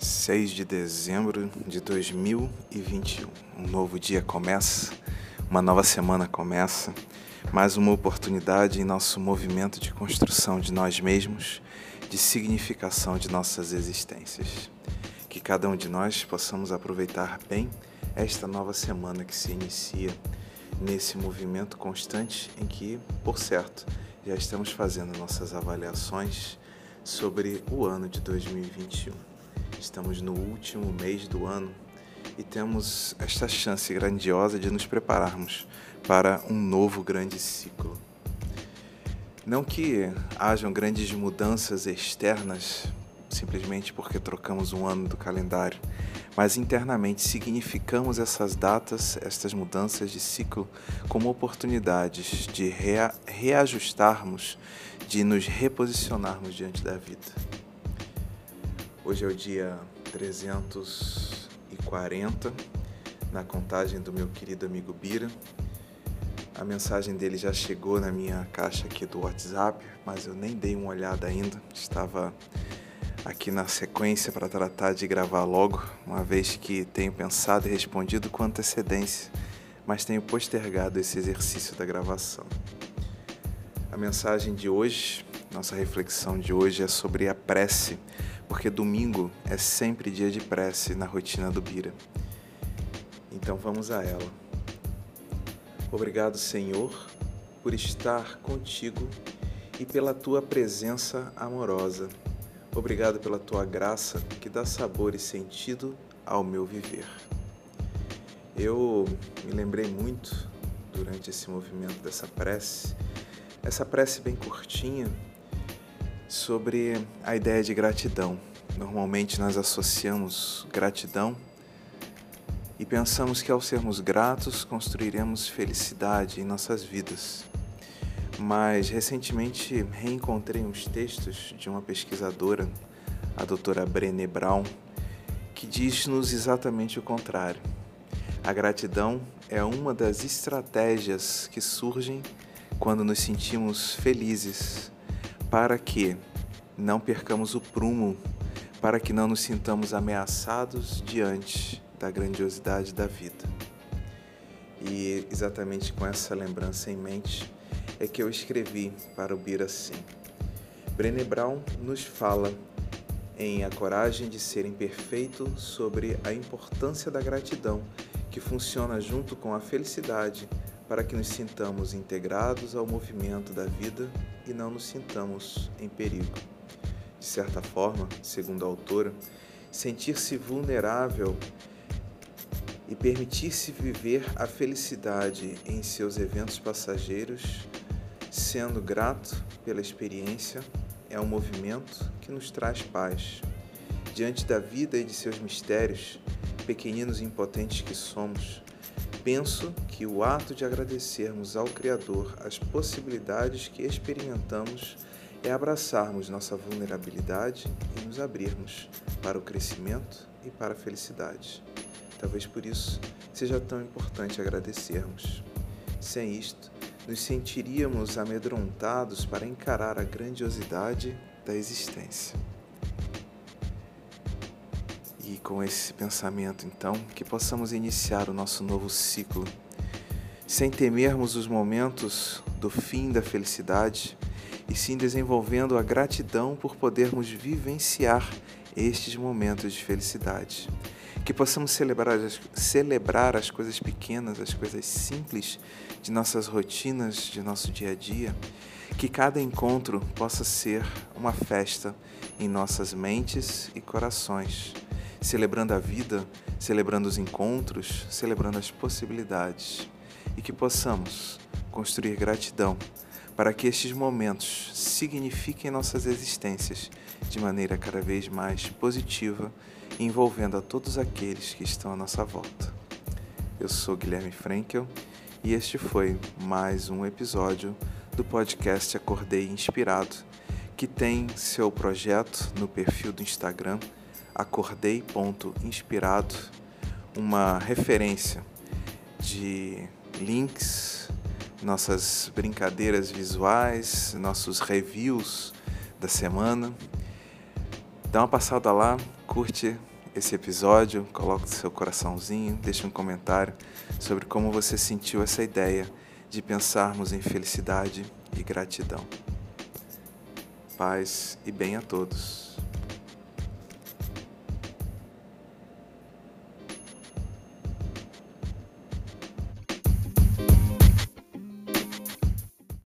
6 de dezembro de 2021. Um novo dia começa, uma nova semana começa, mais uma oportunidade em nosso movimento de construção de nós mesmos, de significação de nossas existências. Que cada um de nós possamos aproveitar bem esta nova semana que se inicia nesse movimento constante em que, por certo, já estamos fazendo nossas avaliações sobre o ano de 2021. Estamos no último mês do ano e temos esta chance grandiosa de nos prepararmos para um novo grande ciclo. Não que hajam grandes mudanças externas simplesmente porque trocamos um ano do calendário, mas internamente significamos essas datas, estas mudanças de ciclo, como oportunidades de rea reajustarmos, de nos reposicionarmos diante da vida. Hoje é o dia 340 na contagem do meu querido amigo Bira. A mensagem dele já chegou na minha caixa aqui do WhatsApp, mas eu nem dei uma olhada ainda. Estava aqui na sequência para tratar de gravar logo, uma vez que tenho pensado e respondido com antecedência, mas tenho postergado esse exercício da gravação. A mensagem de hoje, nossa reflexão de hoje é sobre a prece porque domingo é sempre dia de prece na rotina do Bira. Então vamos a ela. Obrigado, Senhor, por estar contigo e pela tua presença amorosa. Obrigado pela tua graça que dá sabor e sentido ao meu viver. Eu me lembrei muito durante esse movimento dessa prece, essa prece bem curtinha, sobre a ideia de gratidão. Normalmente nós associamos gratidão e pensamos que ao sermos gratos construiremos felicidade em nossas vidas. Mas recentemente reencontrei uns textos de uma pesquisadora, a doutora Brené Brown, que diz-nos exatamente o contrário. A gratidão é uma das estratégias que surgem quando nos sentimos felizes para que não percamos o prumo, para que não nos sintamos ameaçados diante da grandiosidade da vida. E exatamente com essa lembrança em mente é que eu escrevi para o Bir assim. Brené Brown nos fala em A Coragem de Ser Imperfeito sobre a importância da gratidão, que funciona junto com a felicidade para que nos sintamos integrados ao movimento da vida e não nos sintamos em perigo. De certa forma, segundo a autora, sentir-se vulnerável e permitir-se viver a felicidade em seus eventos passageiros, sendo grato pela experiência, é um movimento que nos traz paz. Diante da vida e de seus mistérios, pequeninos e impotentes que somos, Penso que o ato de agradecermos ao Criador as possibilidades que experimentamos é abraçarmos nossa vulnerabilidade e nos abrirmos para o crescimento e para a felicidade. Talvez por isso seja tão importante agradecermos. Sem isto, nos sentiríamos amedrontados para encarar a grandiosidade da existência. E com esse pensamento, então, que possamos iniciar o nosso novo ciclo, sem temermos os momentos do fim da felicidade, e sim desenvolvendo a gratidão por podermos vivenciar estes momentos de felicidade. Que possamos celebrar as, celebrar as coisas pequenas, as coisas simples de nossas rotinas, de nosso dia a dia. Que cada encontro possa ser uma festa em nossas mentes e corações celebrando a vida, celebrando os encontros, celebrando as possibilidades e que possamos construir gratidão para que estes momentos signifiquem nossas existências de maneira cada vez mais positiva, envolvendo a todos aqueles que estão à nossa volta. Eu sou Guilherme Frankel e este foi mais um episódio do podcast Acordei Inspirado, que tem seu projeto no perfil do Instagram acordei.inspirado, uma referência de links, nossas brincadeiras visuais, nossos reviews da semana. Dá uma passada lá, curte esse episódio, coloque seu coraçãozinho, deixe um comentário sobre como você sentiu essa ideia de pensarmos em felicidade e gratidão. Paz e bem a todos.